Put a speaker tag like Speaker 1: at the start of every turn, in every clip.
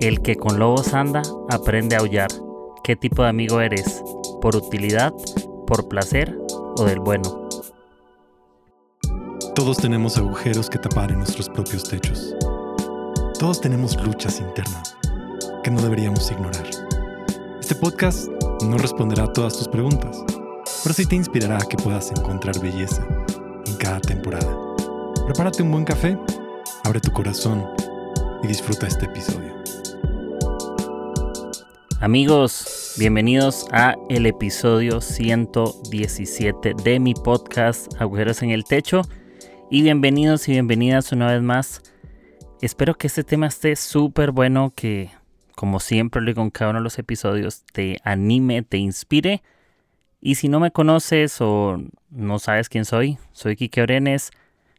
Speaker 1: El que con lobos anda, aprende a aullar. ¿Qué tipo de amigo eres? ¿Por utilidad, por placer o del bueno?
Speaker 2: Todos tenemos agujeros que tapar en nuestros propios techos. Todos tenemos luchas internas que no deberíamos ignorar. Este podcast no responderá a todas tus preguntas, pero sí te inspirará a que puedas encontrar belleza en cada temporada. Prepárate un buen café, abre tu corazón y disfruta este episodio.
Speaker 1: Amigos, bienvenidos a el episodio 117 de mi podcast Agujeros en el Techo y bienvenidos y bienvenidas una vez más. Espero que este tema esté súper bueno, que como siempre lo digo en cada uno de los episodios, te anime, te inspire. Y si no me conoces o no sabes quién soy, soy Kike Orenes,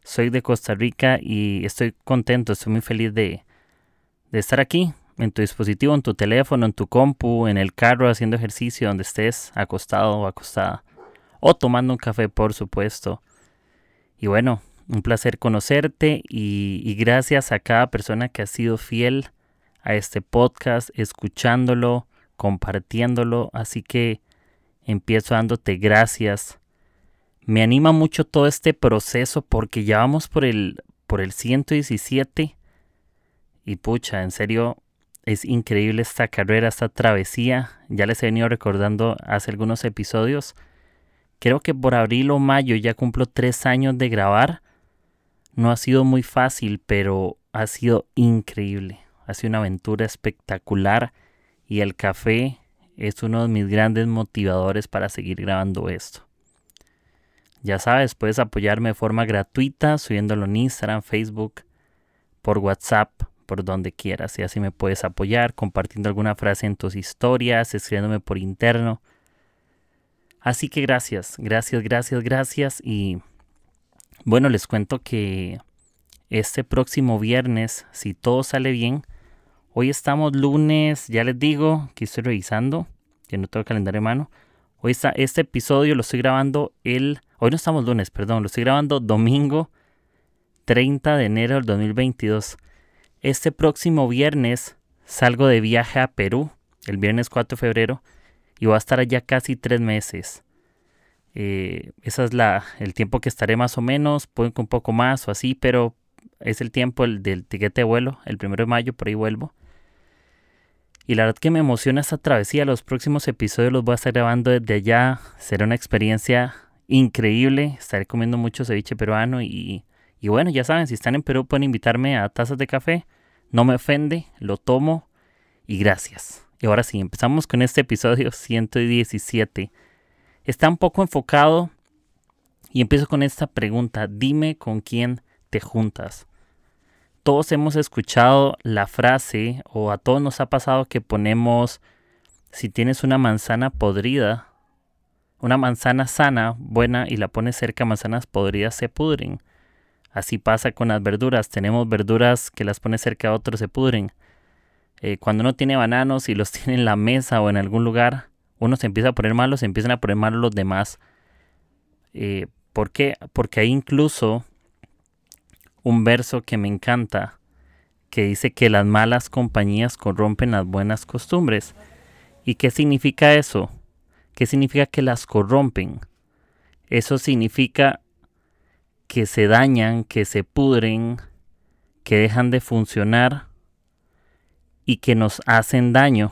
Speaker 1: soy de Costa Rica y estoy contento, estoy muy feliz de, de estar aquí en tu dispositivo, en tu teléfono, en tu compu, en el carro, haciendo ejercicio, donde estés acostado o acostada. O tomando un café, por supuesto. Y bueno, un placer conocerte y, gracias a cada persona que ha sido fiel a este podcast, escuchándolo, compartiéndolo. Así que empiezo dándote gracias. Me anima mucho todo este proceso porque ya vamos por el, por el 117. Y pucha, en serio, es increíble esta carrera, esta travesía. Ya les he venido recordando hace algunos episodios. Creo que por abril o mayo ya cumplo tres años de grabar. No ha sido muy fácil, pero ha sido increíble. Ha sido una aventura espectacular y el café es uno de mis grandes motivadores para seguir grabando esto. Ya sabes, puedes apoyarme de forma gratuita subiéndolo en Instagram, Facebook, por WhatsApp por donde quieras. Y así me puedes apoyar compartiendo alguna frase en tus historias, escribiéndome por interno. Así que gracias, gracias, gracias, gracias. Y bueno, les cuento que este próximo viernes, si todo sale bien, hoy estamos lunes, ya les digo que estoy revisando, que no tengo calendario en mano. Hoy está, este episodio lo estoy grabando el... Hoy no estamos lunes, perdón, lo estoy grabando domingo 30 de enero del 2022. Este próximo viernes salgo de viaje a Perú, el viernes 4 de febrero, y voy a estar allá casi tres meses. Eh, ese es la, el tiempo que estaré más o menos, puede que un poco más o así, pero es el tiempo del tiquete de vuelo, el primero de mayo, por ahí vuelvo. Y la verdad que me emociona esta travesía, los próximos episodios los voy a estar grabando desde allá, será una experiencia increíble, estaré comiendo mucho ceviche peruano y y bueno, ya saben, si están en Perú pueden invitarme a tazas de café. No me ofende, lo tomo y gracias. Y ahora sí, empezamos con este episodio 117. Está un poco enfocado y empiezo con esta pregunta. Dime con quién te juntas. Todos hemos escuchado la frase o a todos nos ha pasado que ponemos si tienes una manzana podrida, una manzana sana, buena y la pones cerca, manzanas podridas se pudren. Así pasa con las verduras. Tenemos verduras que las pone cerca a otros se pudren. Eh, cuando uno tiene bananos y los tiene en la mesa o en algún lugar, uno se empieza a poner malo, se empiezan a poner malos los demás. Eh, ¿Por qué? Porque hay incluso un verso que me encanta que dice que las malas compañías corrompen las buenas costumbres. ¿Y qué significa eso? ¿Qué significa que las corrompen? Eso significa que se dañan, que se pudren, que dejan de funcionar y que nos hacen daño.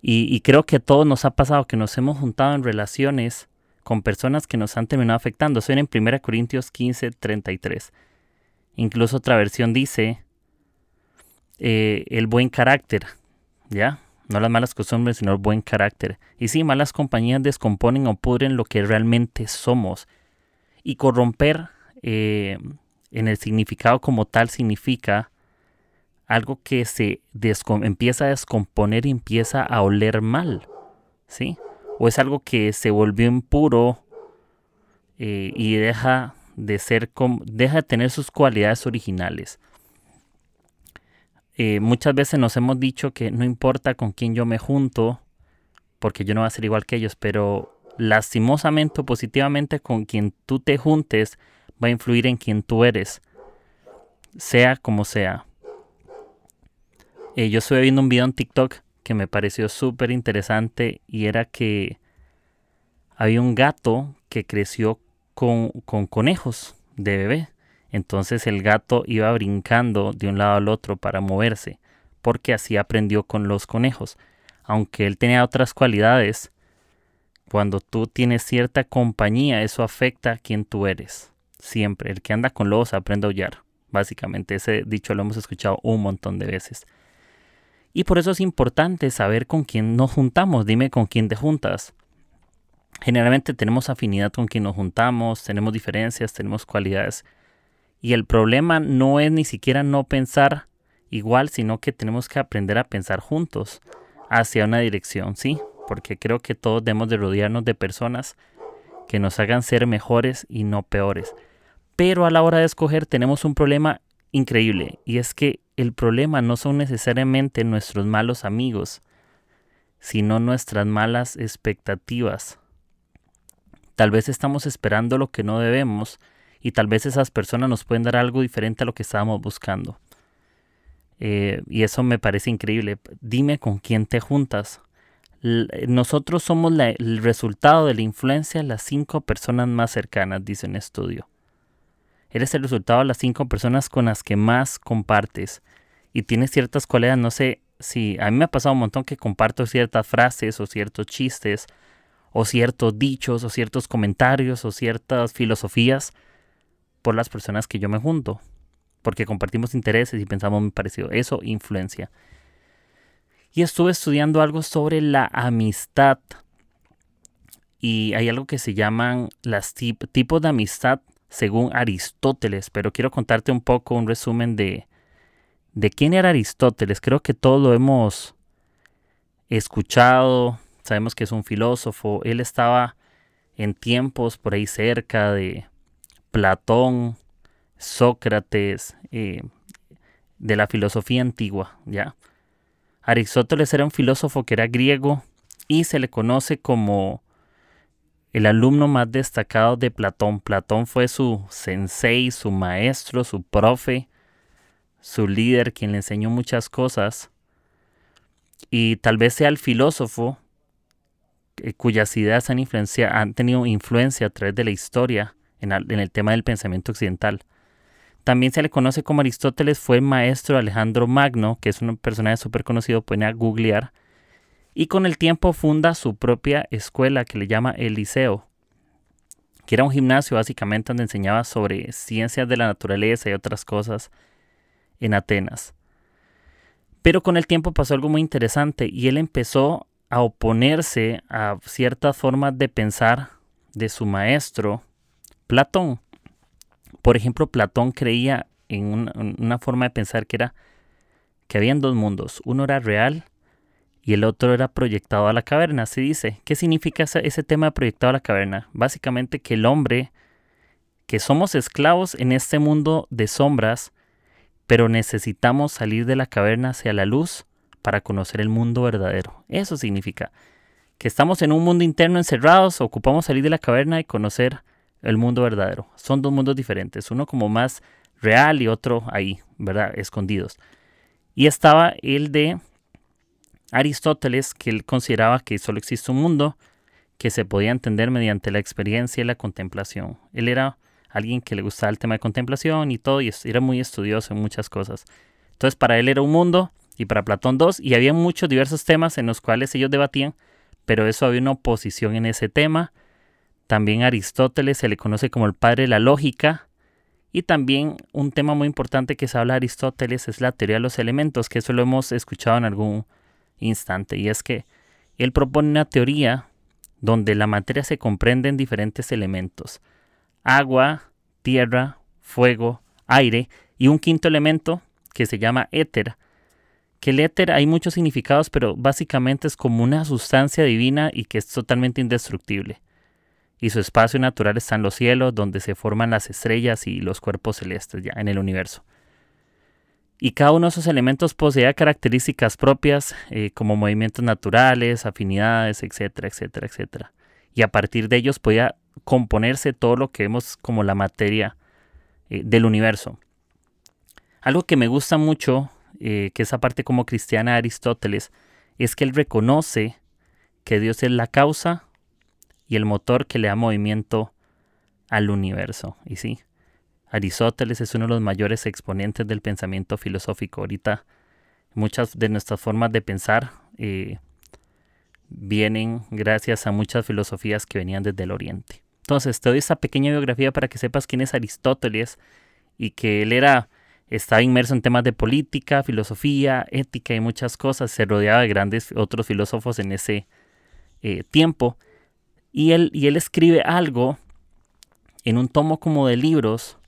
Speaker 1: Y, creo que a todos nos ha pasado que nos hemos juntado en relaciones con personas que nos han terminado afectando. Eso en 1 Corintios 15, 33. Incluso otra versión dice eh, el buen carácter, ¿ya? No las malas costumbres, sino el buen carácter. Y sí, malas compañías descomponen o pudren lo que realmente somos. Y corromper eh, en el significado como tal significa algo que se empieza a descomponer y empieza a oler mal, ¿sí? O es algo que se volvió impuro eh, y deja de ser, deja de tener sus cualidades originales. Eh, muchas veces nos hemos dicho que no importa con quién yo me junto, porque yo no voy a ser igual que ellos, pero lastimosamente o positivamente con quien tú te juntes va a influir en quien tú eres, sea como sea. Eh, yo estuve viendo un video en TikTok que me pareció súper interesante y era que había un gato que creció con, con conejos de bebé. Entonces el gato iba brincando de un lado al otro para moverse, porque así aprendió con los conejos. Aunque él tenía otras cualidades, cuando tú tienes cierta compañía, eso afecta a quien tú eres. Siempre. El que anda con lobos aprende a aullar. Básicamente, ese dicho lo hemos escuchado un montón de veces. Y por eso es importante saber con quién nos juntamos. Dime con quién te juntas. Generalmente tenemos afinidad con quien nos juntamos, tenemos diferencias, tenemos cualidades. Y el problema no es ni siquiera no pensar igual, sino que tenemos que aprender a pensar juntos hacia una dirección, ¿sí? Porque creo que todos debemos de rodearnos de personas que nos hagan ser mejores y no peores. Pero a la hora de escoger tenemos un problema increíble y es que el problema no son necesariamente nuestros malos amigos, sino nuestras malas expectativas. Tal vez estamos esperando lo que no debemos y tal vez esas personas nos pueden dar algo diferente a lo que estábamos buscando. Eh, y eso me parece increíble. Dime con quién te juntas. Nosotros somos el resultado de la influencia de las cinco personas más cercanas, dice un estudio. Eres el resultado de las cinco personas con las que más compartes. Y tienes ciertas cualidades, no sé si a mí me ha pasado un montón que comparto ciertas frases o ciertos chistes o ciertos dichos o ciertos comentarios o ciertas filosofías por las personas que yo me junto, porque compartimos intereses y pensamos muy parecido. Eso influencia. Y estuve estudiando algo sobre la amistad. Y hay algo que se llaman las tipos de amistad según Aristóteles, pero quiero contarte un poco un resumen de, de quién era Aristóteles. Creo que todo lo hemos escuchado, sabemos que es un filósofo, él estaba en tiempos por ahí cerca de, Platón, Sócrates, eh, de la filosofía antigua, ¿ya? Aristóteles era un filósofo que era griego y se le conoce como el alumno más destacado de Platón. Platón fue su sensei, su maestro, su profe, su líder, quien le enseñó muchas cosas. Y tal vez sea el filósofo eh, cuyas ideas han, han tenido influencia a través de la historia en, el tema del pensamiento occidental. También se le conoce como Aristóteles, fue maestro de Alejandro Magno, que es un personaje súper conocido, pueden a googlear, y con el tiempo funda su propia escuela que le llama el Liceo, que era un gimnasio básicamente donde enseñaba sobre ciencias de la naturaleza y otras cosas en Atenas. Pero con el tiempo pasó algo muy interesante y él empezó a oponerse a ciertas formas de pensar de su maestro Platón. Por ejemplo, Platón creía en una, forma de pensar que era que habían dos mundos. Uno era real y el otro era proyectado a la caverna. Se dice. ¿Qué significa ese, ese, tema de proyectado a la caverna? Básicamente que el hombre, que somos esclavos en este mundo de sombras, pero necesitamos salir de la caverna hacia la luz para conocer el mundo verdadero. Eso significa que estamos en un mundo interno encerrados, ocupamos salir de la caverna y conocer el mundo verdadero. Son dos mundos diferentes, uno como más real y otro ahí, ¿verdad? Escondidos. Y estaba el de Aristóteles, que él consideraba que solo existe un mundo que se podía entender mediante la experiencia y la contemplación. Él era alguien que le gustaba el tema de contemplación y todo, y era muy estudioso en muchas cosas. Entonces, para él era un mundo y para Platón dos, y había muchos diversos temas en los cuales ellos debatían, pero eso había una oposición en ese tema también Aristóteles se le conoce como el padre de la lógica. Y también un tema muy importante que se habla de Aristóteles es la teoría de los elementos, que eso lo hemos escuchado en algún instante. Y es que él propone una teoría donde la materia se comprende en diferentes elementos. Agua, tierra, fuego, aire y un quinto elemento que se llama éter. Que el éter hay muchos significados, pero básicamente es como una sustancia divina y que es totalmente indestructible y su espacio natural está en los cielos, donde se forman las estrellas y los cuerpos celestes ya en el universo. Y cada uno de esos elementos posee características propias, eh, como movimientos naturales, afinidades, etcétera, etcétera, etcétera. Y a partir de ellos podía componerse todo lo que vemos como la materia eh, del universo. Algo que me gusta mucho eh, que esa parte como cristiana de Aristóteles, es que él reconoce que Dios es la causa y el motor que le da movimiento al universo. Y sí, Aristóteles es uno de los mayores exponentes del pensamiento filosófico. Ahorita muchas de nuestras formas de pensar eh, vienen gracias a muchas filosofías que venían desde el Oriente. Entonces, te doy esta pequeña biografía para que sepas quién es Aristóteles y que él era estaba inmerso en temas de política, filosofía, ética y muchas cosas. Se rodeaba de grandes otros filósofos en ese eh, tiempo. Y él, y él escribe algo en un tomo como de libros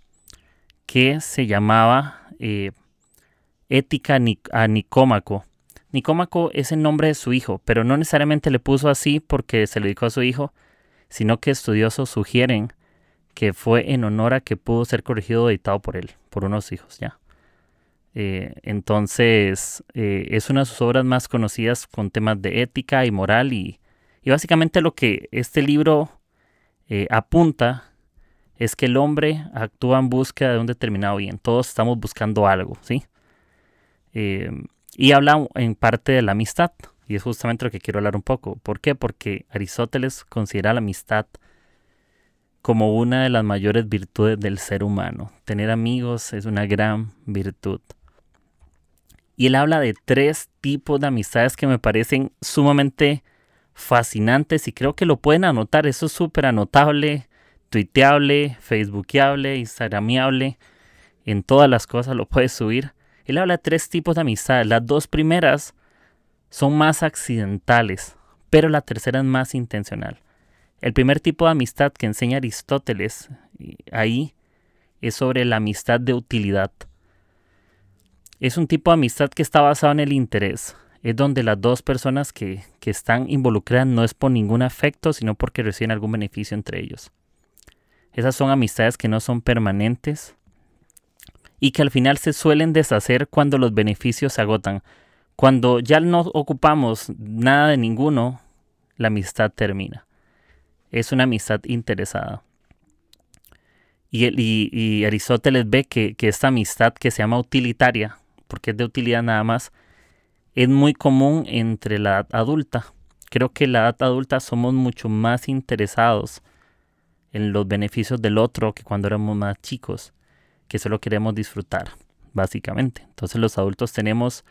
Speaker 1: que se llamaba eh, Ética a Nicómaco. Nicómaco es el nombre de su hijo, pero no necesariamente le puso así porque se lo dedicó a su hijo, sino que estudiosos sugieren que fue en honor a que pudo ser corregido o editado por él, por unos hijos ya. Eh, entonces, eh, es una de sus obras más conocidas con temas de ética y moral y, básicamente lo que este libro eh, apunta es que el hombre actúa en búsqueda de un determinado bien. Todos estamos buscando algo, ¿sí? y habla en parte de la amistad. Y es justamente lo que quiero hablar un poco. ¿Por qué? Porque Aristóteles considera la amistad como una de las mayores virtudes del ser humano. Tener amigos es una gran virtud. Y él habla de tres tipos de amistades que me parecen sumamente fascinantes y creo que lo pueden anotar. Eso es súper anotable, tuiteable, facebookeable, instagramiable. En todas las cosas lo puedes subir. Él habla de tres tipos de amistades. Las dos primeras son más accidentales, pero la tercera es más intencional. El primer tipo de amistad que enseña Aristóteles ahí es sobre la amistad de utilidad. Es un tipo de amistad que está basado en el interés. Es donde las dos personas que, que están involucradas no es por ningún afecto, sino porque reciben algún beneficio entre ellos. Esas son amistades que no son permanentes y que al final se suelen deshacer cuando los beneficios se agotan. Cuando ya no ocupamos nada de ninguno, la amistad termina es una amistad interesada. Y, y, Aristóteles ve que, esta amistad que se llama utilitaria, porque es de utilidad nada más, es muy común entre la edad adulta. Creo que la edad adulta somos mucho más interesados en los beneficios del otro que cuando éramos más chicos, que solo queremos disfrutar, básicamente. Entonces los adultos tenemos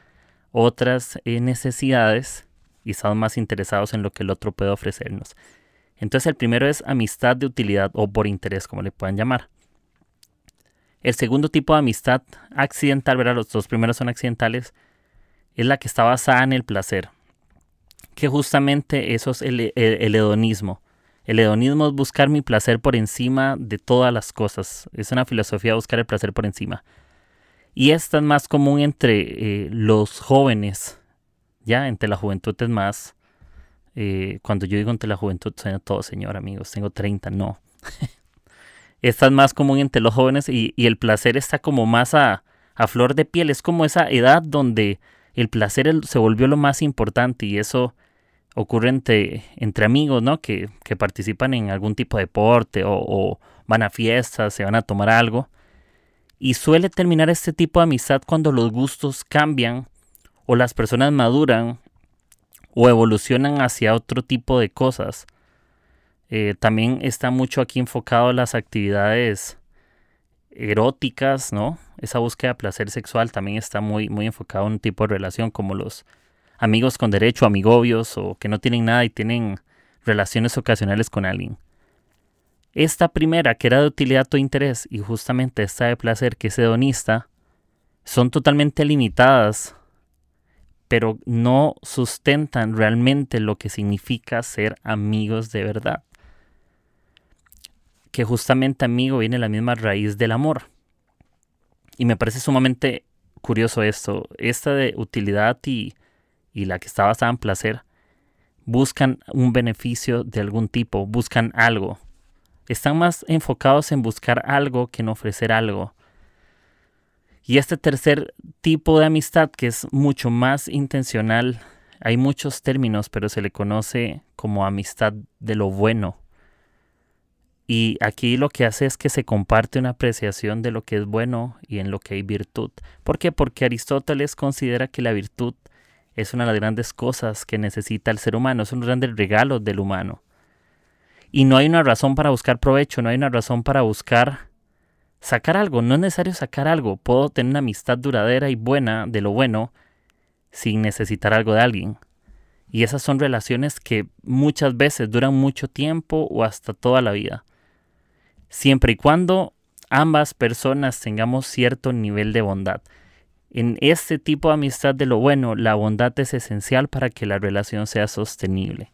Speaker 1: otras eh, necesidades y estamos más interesados en lo que el otro puede ofrecernos. Entonces el primero es amistad de utilidad o por interés, como le puedan llamar. El segundo tipo de amistad accidental, ¿verdad? Los dos primeros son accidentales, es la que está basada en el placer. Que justamente eso es el, hedonismo. El hedonismo es buscar mi placer por encima de todas las cosas. Es una filosofía de buscar el placer por encima. Y esta es más común entre eh, los jóvenes. Ya, entre la juventud es más, eh, cuando yo digo entre la juventud, suena todo, señor, amigos, tengo 30, no. Esta es más común entre los jóvenes y, el placer está como más a, flor de piel. Es como esa edad donde el placer se volvió lo más importante y eso ocurre entre, entre amigos, ¿no? Que, participan en algún tipo de deporte o, o, van a fiestas, se van a tomar algo. Y suele terminar este tipo de amistad cuando los gustos cambian o las personas maduran o evolucionan hacia otro tipo de cosas. Eh, también está mucho aquí enfocado en las actividades eróticas, ¿no? Esa búsqueda de placer sexual también está muy, muy enfocado en un tipo de relación como los amigos con derecho, amigobios o que no tienen nada y tienen relaciones ocasionales con alguien. Esta primera, que era de utilidad o interés, y justamente esta de placer, que es hedonista, son totalmente limitadas pero no sustentan realmente lo que significa ser amigos de verdad. Que justamente amigo viene la misma raíz del amor. Y me parece sumamente curioso esto. Esta de utilidad y, y la que está basada en placer buscan un beneficio de algún tipo, buscan algo. Están más enfocados en buscar algo que en ofrecer algo. Y este tercer tipo de amistad, que es mucho más intencional, hay muchos términos, pero se le conoce como amistad de lo bueno. Y aquí lo que hace es que se comparte una apreciación de lo que es bueno y en lo que hay virtud. ¿Por qué? Porque Aristóteles considera que la virtud es una de las grandes cosas que necesita el ser humano, es un grande regalo del humano. Y no hay una razón para buscar provecho, no hay una razón para buscar sacar algo, no es necesario sacar algo, puedo tener una amistad duradera y buena de lo bueno sin necesitar algo de alguien. Y esas son relaciones que muchas veces duran mucho tiempo o hasta toda la vida siempre y cuando ambas personas tengamos cierto nivel de bondad. En este tipo de amistad de lo bueno, la bondad es esencial para que la relación sea sostenible.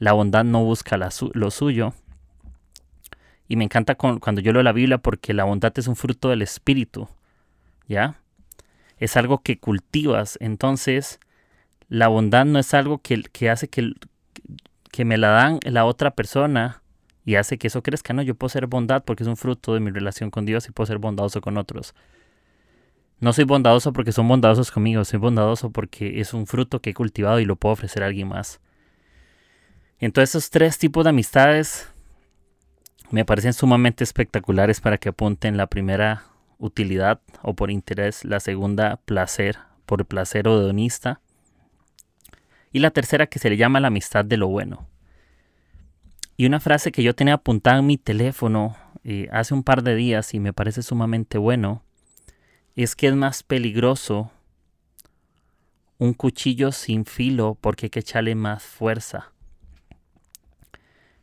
Speaker 1: La bondad no busca lo suyo. Y me encanta cuando yo leo la Biblia porque la bondad es un fruto del Espíritu. ¿Ya? Es algo que cultivas. Entonces, la bondad no es algo que, que hace que, que me la dan la otra persona y hace que eso crezca. No, yo puedo ser bondad porque es un fruto de mi relación con Dios y puedo ser bondadoso con otros. No soy bondadoso porque son bondadosos conmigo, soy bondadoso porque es un fruto que he cultivado y lo puedo ofrecer a alguien más. Entonces esos tres tipos de amistades me parecen sumamente espectaculares para que apunten la primera utilidad o por interés, la segunda placer, por placer o hedonista y la tercera que se le llama la amistad de lo bueno. Y una frase que yo tenía apuntada en mi teléfono eh, hace un par de días y me parece sumamente bueno, es que es más peligroso un cuchillo sin filo porque hay que echarle más fuerza.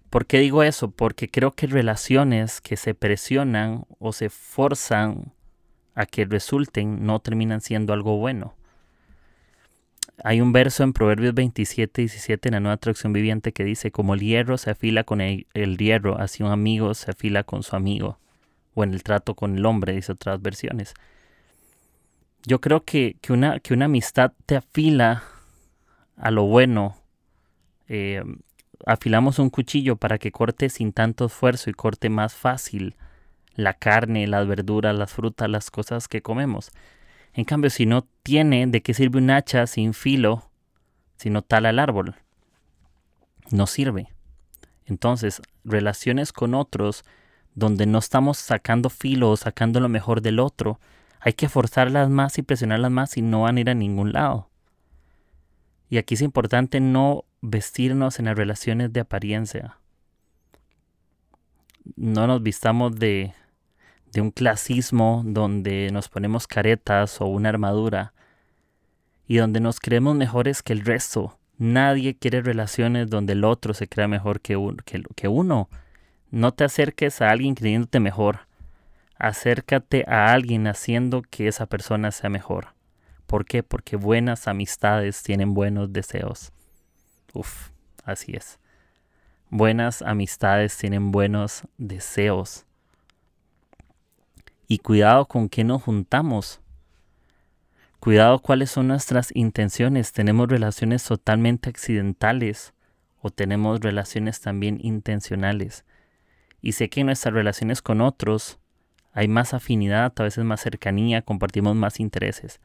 Speaker 1: ¿Por qué digo eso? Porque creo que relaciones que se presionan o se forzan a que resulten no terminan siendo algo bueno. Hay un verso en Proverbios 27, 17 en la nueva traducción viviente que dice, como el hierro se afila con el, hierro, así un amigo se afila con su amigo. O en el trato con el hombre, dice otras versiones. Yo creo que, una, que una amistad te afila a lo bueno. Eh, afilamos un cuchillo para que corte sin tanto esfuerzo y corte más fácil la carne, las verduras, las frutas, las cosas que comemos. En cambio, si no tiene, ¿de qué sirve un hacha sin filo si no tala el árbol? No sirve. Entonces, relaciones con otros donde no estamos sacando filo o sacando lo mejor del otro, hay que forzarlas más y presionarlas más y no van a ir a ningún lado. Y aquí es importante no vestirnos en las relaciones de apariencia. No nos vistamos de de un clasismo donde nos ponemos caretas o una armadura y donde nos creemos mejores que el resto. Nadie quiere relaciones donde el otro se crea mejor que, que, uno. No te acerques a alguien creyéndote mejor. Acércate a alguien haciendo que esa persona sea mejor. ¿Por qué? Porque buenas amistades tienen buenos deseos. Uf, así es. Buenas amistades tienen buenos deseos. Y cuidado con qué nos juntamos. Cuidado cuáles son nuestras intenciones. Tenemos relaciones totalmente accidentales o tenemos relaciones también intencionales. Y sé que en nuestras relaciones con otros hay más afinidad, a veces más cercanía, compartimos más intereses.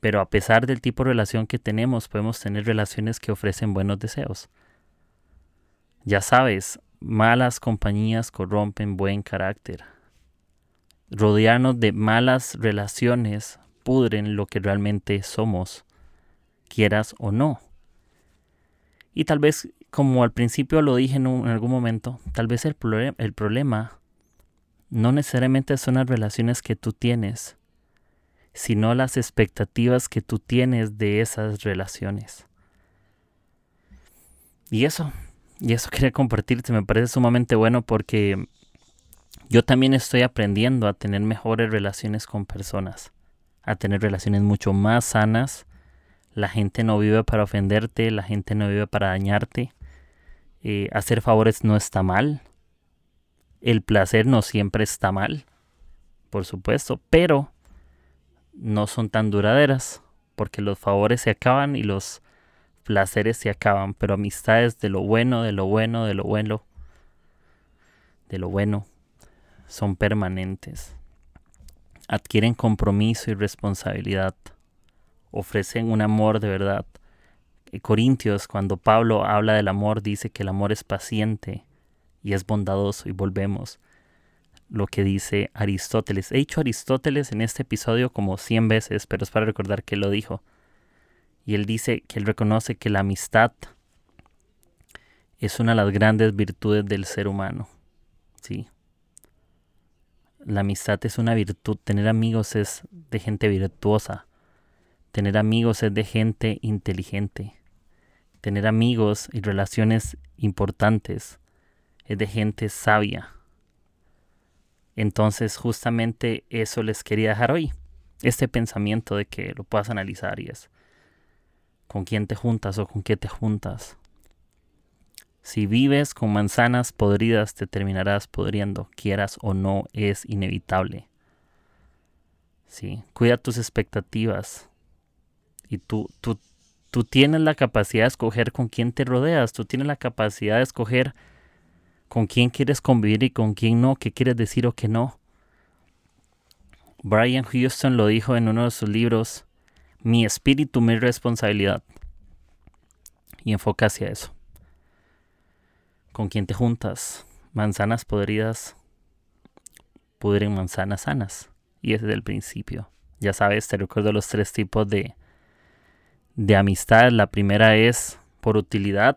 Speaker 1: Pero a pesar del tipo de relación que tenemos, podemos tener relaciones que ofrecen buenos deseos. Ya sabes, malas compañías corrompen buen carácter rodearnos de malas relaciones pudren lo que realmente somos, quieras o no. Y tal vez, como al principio lo dije en, algún momento, tal vez el, el problema no necesariamente son las relaciones que tú tienes, sino las expectativas que tú tienes de esas relaciones. Y eso, y eso quería compartirte, me parece sumamente bueno porque yo también estoy aprendiendo a tener mejores relaciones con personas, a tener relaciones mucho más sanas. La gente no vive para ofenderte, la gente no vive para dañarte. Eh, hacer favores no está mal. El placer no siempre está mal, por supuesto, pero no son tan duraderas, porque los favores se acaban y los placeres se acaban, pero amistades de lo bueno, de lo bueno, de lo bueno, de lo bueno son permanentes. Adquieren compromiso y responsabilidad. Ofrecen un amor de verdad. Corintios, cuando Pablo habla del amor, dice que el amor es paciente y es bondadoso y volvemos lo que dice Aristóteles. He dicho Aristóteles en este episodio como 100 veces, pero es para recordar que lo dijo. Y él dice que él reconoce que la amistad es una de las grandes virtudes del ser humano. Sí. La amistad es una virtud. Tener amigos es de gente virtuosa. Tener amigos es de gente inteligente. Tener amigos y relaciones importantes es de gente sabia. Entonces justamente eso les quería dejar hoy. Este pensamiento de que lo puedas analizar y es con quién te juntas o con qué te juntas. Si vives con manzanas podridas te terminarás podriendo, quieras o no, es inevitable. Sí, cuida tus expectativas. Y tú, tú, tú tienes la capacidad de escoger con quién te rodeas, tú tienes la capacidad de escoger con quién quieres convivir y con quién no, qué quieres decir o qué no. Brian Houston lo dijo en uno de sus libros, Mi espíritu, mi responsabilidad. Y enfoca hacia eso. ¿Con quién te juntas? Manzanas podridas pudren manzanas sanas. Y es el principio. Ya sabes, te recuerdo los tres tipos de, de amistad. La primera es por utilidad.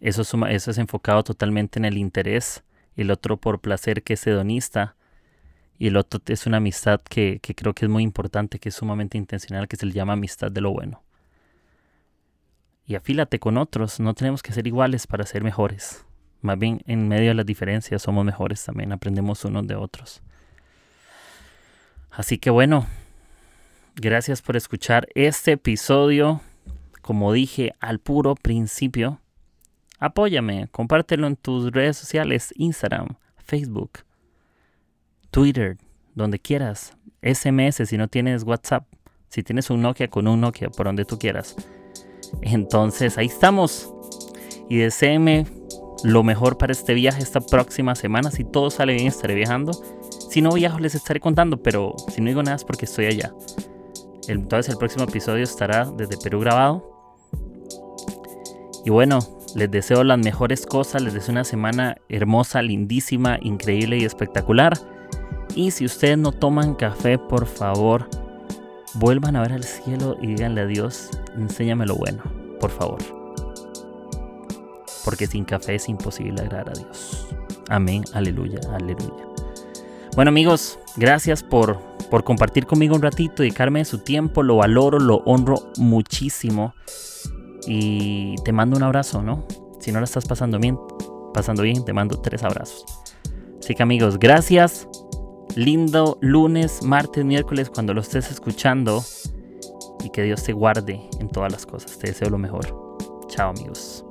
Speaker 1: Eso, eso es enfocado totalmente en el interés. El otro por placer, que es hedonista. Y el otro es una amistad que, que creo que es muy importante, que es sumamente intencional, que se le llama amistad de lo bueno. Y afílate con otros, no tenemos que ser iguales para ser mejores. Más bien en medio de las diferencias somos mejores también, aprendemos unos de otros. Así que bueno, gracias por escuchar este episodio. Como dije al puro principio, Apóyame, compártelo en tus redes sociales, Instagram, Facebook, Twitter, donde quieras. SMS si no tienes WhatsApp. Si tienes un Nokia con un Nokia, por donde tú quieras. Entonces ahí estamos. Y deseeme lo mejor para este viaje esta próxima semana. Si todo sale bien, estaré viajando. Si no viajo, les estaré contando, pero si no digo nada es porque estoy allá. Entonces el próximo episodio estará desde Perú grabado. Y bueno, les deseo las mejores cosas, les deseo una semana hermosa, lindísima, increíble y espectacular. Y si ustedes no toman café, por favor, vuelvan a ver al cielo y díganle a Dios, enséñame lo bueno, por favor. Porque sin café es imposible agradar a Dios. Amén, aleluya, aleluya. Bueno amigos, gracias por, por compartir conmigo un ratito, dedicarme su tiempo, lo valoro, lo honro muchísimo. Y te mando un abrazo, ¿no? Si no la estás pasando bien, pasando bien, te mando tres abrazos. Así que amigos, gracias. Lindo lunes, martes, miércoles, cuando lo estés escuchando. Y que Dios te guarde en todas las cosas. Te deseo lo mejor. Chao amigos.